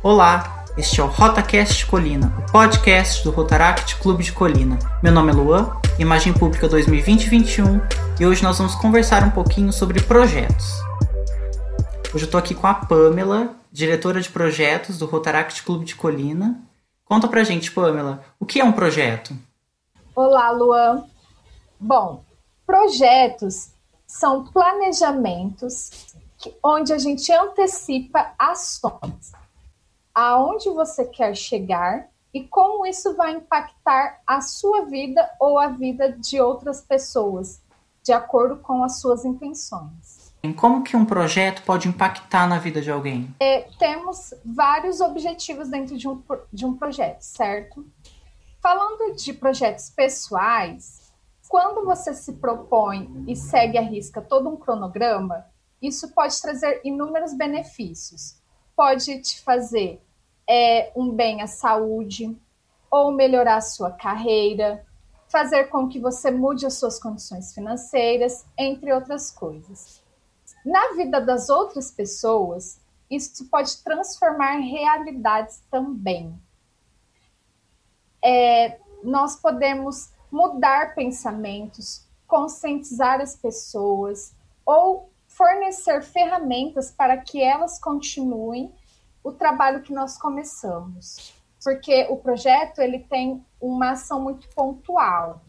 Olá, este é o RotaCast Colina, o podcast do Rotaract Clube de Colina. Meu nome é Luan, Imagem Pública 2020-21, e hoje nós vamos conversar um pouquinho sobre projetos. Hoje eu estou aqui com a Pamela, diretora de projetos do Rotaract Clube de Colina. Conta pra gente, Pamela, o que é um projeto? Olá, Luan. Bom, projetos são planejamentos onde a gente antecipa ações aonde você quer chegar e como isso vai impactar a sua vida ou a vida de outras pessoas, de acordo com as suas intenções. Como que um projeto pode impactar na vida de alguém? É, temos vários objetivos dentro de um, de um projeto, certo? Falando de projetos pessoais, quando você se propõe e segue a risca todo um cronograma, isso pode trazer inúmeros benefícios. Pode te fazer é, um bem à saúde, ou melhorar a sua carreira, fazer com que você mude as suas condições financeiras, entre outras coisas. Na vida das outras pessoas, isso pode transformar realidades também. É, nós podemos mudar pensamentos, conscientizar as pessoas ou fornecer ferramentas para que elas continuem o trabalho que nós começamos. Porque o projeto ele tem uma ação muito pontual.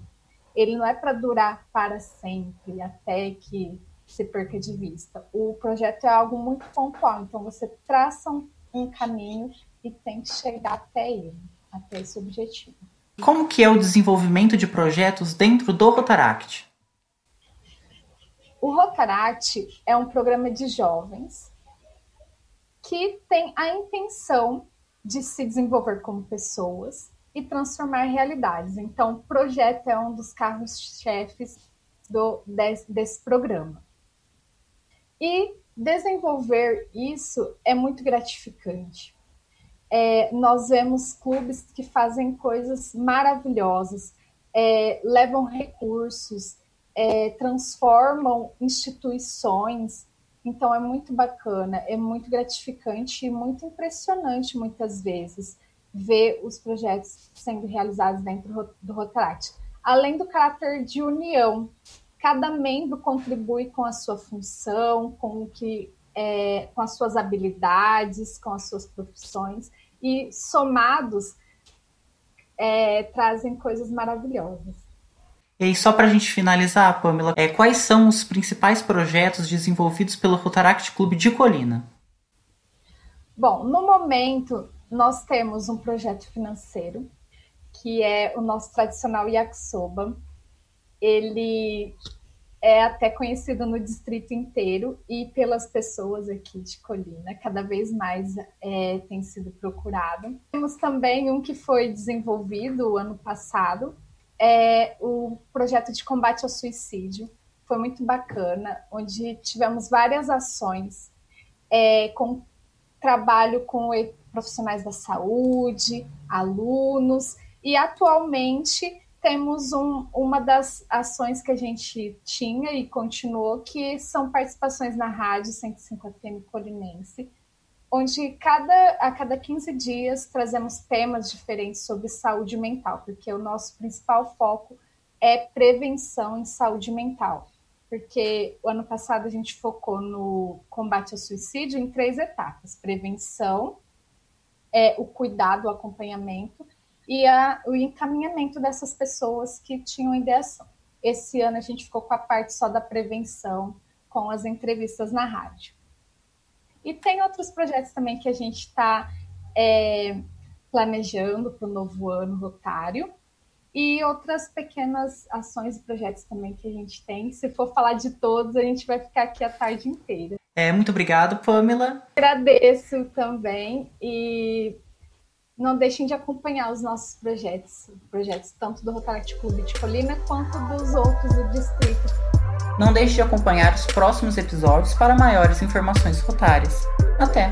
Ele não é para durar para sempre, até que se perca de vista. O projeto é algo muito pontual, então você traça um, um caminho e tem que chegar até ele, até esse objetivo. Como que é o desenvolvimento de projetos dentro do Rotaract? O Rotaract é um programa de jovens que tem a intenção de se desenvolver como pessoas e transformar realidades. Então, o projeto é um dos carros-chefes desse, desse programa. E desenvolver isso é muito gratificante. É, nós vemos clubes que fazem coisas maravilhosas, é, levam recursos, é, transformam instituições então é muito bacana, é muito gratificante e muito impressionante muitas vezes ver os projetos sendo realizados dentro do Rotaract. Além do caráter de união, cada membro contribui com a sua função, com o que é, com as suas habilidades, com as suas profissões e somados é, trazem coisas maravilhosas. E aí, só para a gente finalizar, Pamela, é, quais são os principais projetos desenvolvidos pelo Rotaract Clube de Colina? Bom, no momento, nós temos um projeto financeiro, que é o nosso tradicional yakisoba. Ele é até conhecido no distrito inteiro e pelas pessoas aqui de Colina, cada vez mais é, tem sido procurado. Temos também um que foi desenvolvido ano passado, é o projeto de combate ao suicídio. Foi muito bacana, onde tivemos várias ações é, com trabalho com profissionais da saúde, alunos, e atualmente temos um, uma das ações que a gente tinha e continuou, que são participações na rádio 105 FM Colinense, onde cada, a cada 15 dias trazemos temas diferentes sobre saúde mental, porque o nosso principal foco é prevenção em saúde mental. Porque o ano passado a gente focou no combate ao suicídio em três etapas: prevenção, é, o cuidado, o acompanhamento e a, o encaminhamento dessas pessoas que tinham ideação. Esse ano a gente ficou com a parte só da prevenção, com as entrevistas na rádio. E tem outros projetos também que a gente está é, planejando para o novo ano rotário. E outras pequenas ações e projetos também que a gente tem. Se for falar de todos, a gente vai ficar aqui a tarde inteira. É, muito obrigado, Pamela. Agradeço também e não deixem de acompanhar os nossos projetos, projetos tanto do Rotaract Clube de Colina quanto dos outros do distrito. Não deixe de acompanhar os próximos episódios para maiores informações rotárias. Até!